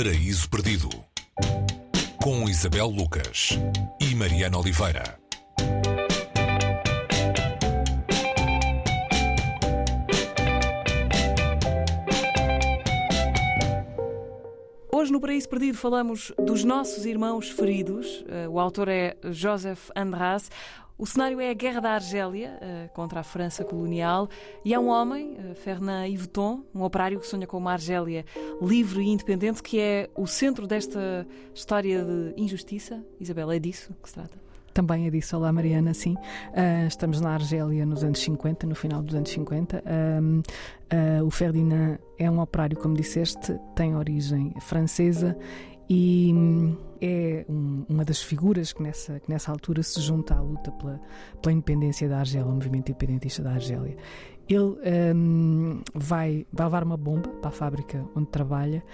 Paraíso Perdido com Isabel Lucas e Mariana Oliveira. Hoje no Paraíso Perdido falamos dos nossos irmãos feridos. Uh, o autor é Joseph Andras. O cenário é a Guerra da Argélia uh, contra a França colonial e há um homem, uh, Fernand Yveton, um operário que sonha com uma Argélia livre e independente, que é o centro desta história de injustiça. Isabel, é disso que se trata? Também é disso. Olá, Mariana, sim. Uh, estamos na Argélia nos anos 50, no final dos anos 50. Uh, o Ferdinand é um operário, como disseste, tem origem francesa e um, uma das figuras que nessa, que nessa altura se junta à luta pela, pela independência da Argélia, o movimento independentista da Argélia. Ele um, vai, vai levar uma bomba para a fábrica onde trabalha.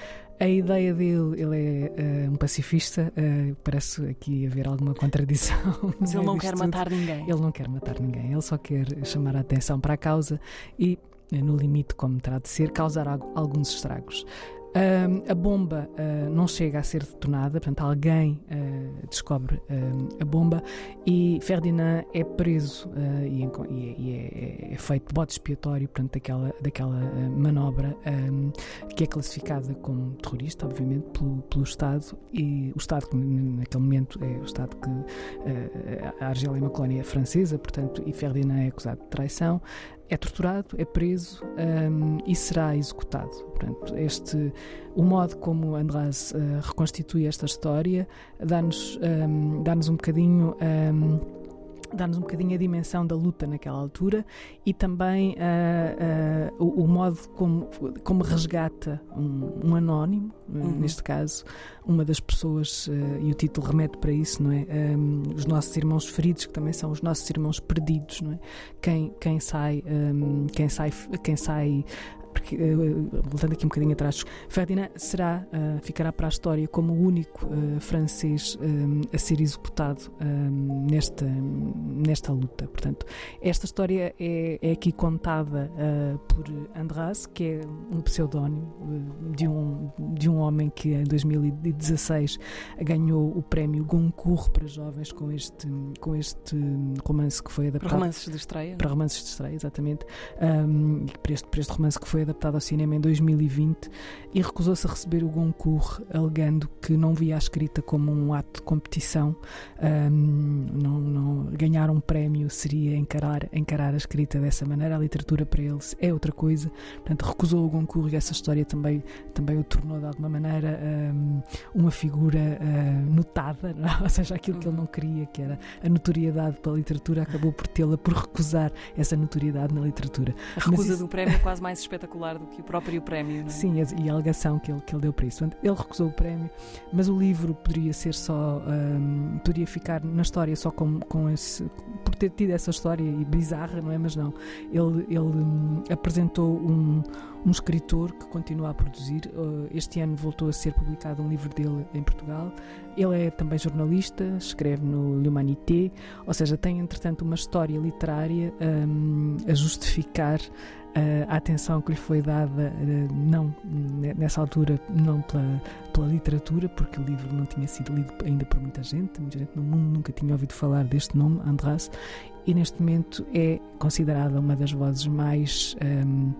A ideia dele, ele é uh, um pacifista, uh, parece aqui haver alguma contradição. Mas ele não quer tudo. matar ninguém. Ele não quer matar ninguém, ele só quer chamar a atenção para a causa e no limite, como terá de ser, causar alguns estragos. Uh, a bomba uh, não chega a ser detonada, portanto, alguém uh, descobre a bomba e Ferdinand é preso e, e, é, é, feito bode expiatório portanto, daquela, daquela manobra um, que é classificada como terrorista, obviamente, pelo, pelo Estado. E o Estado, que naquele momento é o Estado que a Argélia é uma colónia francesa, portanto, e Ferdinand é acusado de traição é torturado, é preso um, e será executado. Portanto, este, o modo como András uh, reconstitui esta história dá-nos um, dá um bocadinho. Um, dá-nos um bocadinho a dimensão da luta naquela altura e também uh, uh, o, o, modo como, como resgata um, um anónimo, uhum. neste caso, uma das pessoas, uh, e o título remete para isso, não é? Um, os nossos irmãos feridos, que também são os nossos irmãos perdidos, não é? Quem, quem sai, um, quem sai, quem sai porque, uh, voltando aqui um bocadinho atrás, Ferdinand será, uh, ficará para a história como o único uh, francês a ser executado nesta, nesta luta. Portanto, esta história é, é aqui contada por András, que é um pseudónimo de, um, de um homem que em 2016 ganhou o prémio Goncourt para jovens com este, com este romance que foi adaptado. Para romances de estreia? Para romances de estreia, exatamente. Um, para, este, para este romance que foi adaptado ao cinema em 2020 e recusou-se a receber o Goncourt, alegando que não via a escrita como um ato de competição. Um, não, não, ganhar um prémio seria encarar, encarar a escrita dessa maneira. A literatura para ele é outra coisa. Portanto, recusou o Goncourt e essa história também, também o tornou de alguma maneira um, uma figura uh, notada? É? ou seja, aquilo que ele não queria, que era a notoriedade pela literatura, acabou por tê-la por recusar essa notoriedade na literatura. A recusa isso... do prémio é quase mais espetacular espetacular do que o próprio prémio. É? Sim, e a alegação que ele, que ele deu para isso. Ele recusou o prémio, mas o livro poderia ser só. Um, poderia ficar na história só com, com esse. por ter tido essa história bizarra, não é? Mas não. Ele, ele um, apresentou um um escritor que continua a produzir. Uh, este ano voltou a ser publicado um livro dele em Portugal. Ele é também jornalista, escreve no L'Humanité, ou seja, tem entretanto uma história literária um, a justificar uh, a atenção que lhe foi dada, uh, não nessa altura, não pela, pela literatura, porque o livro não tinha sido lido ainda por muita gente, muita gente no mundo nunca tinha ouvido falar deste nome, András, e neste momento é considerada uma das vozes mais. Um,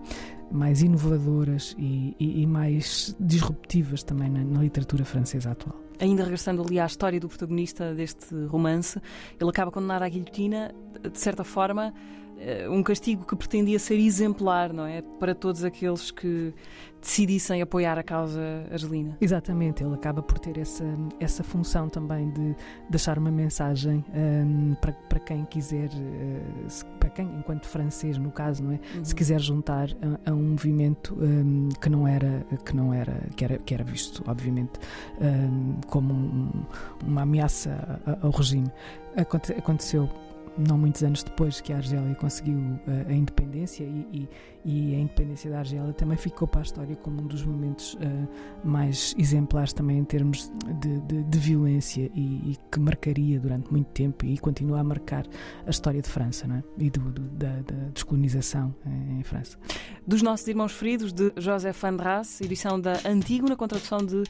mais inovadoras e, e, e mais disruptivas também na, na literatura francesa atual. Ainda regressando ali à história do protagonista deste romance, ele acaba condenado à guilhotina, de certa forma, um castigo que pretendia ser exemplar, não é? Para todos aqueles que decidissem apoiar a causa argelina. Exatamente, ele acaba por ter essa, essa função também de deixar uma mensagem um, para, para quem quiser, uh, para quem, enquanto francês, no caso, não é? Uhum. Se quiser juntar a, a um movimento um, que não era, que não era, que era, que era visto, obviamente, um, como um, uma ameaça ao regime. Aconte, aconteceu não muitos anos depois que a Argélia conseguiu uh, a independência e, e, e, a independência da Argélia também ficou para a história como um dos momentos uh, mais exemplares também em termos de, de, de violência e, e, que marcaria durante muito tempo e continua a marcar a história de França não é? e do, do, da, da, descolonização em, em, França. Dos nossos irmãos feridos de José András, edição da Antígona com tradução de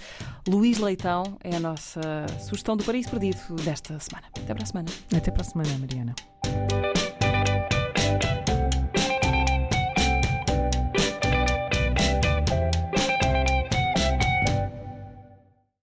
Luís Leitão, é a nossa sugestão do Paraíso Perdido desta semana. Até para a semana. Até para a semana, Mariana semana.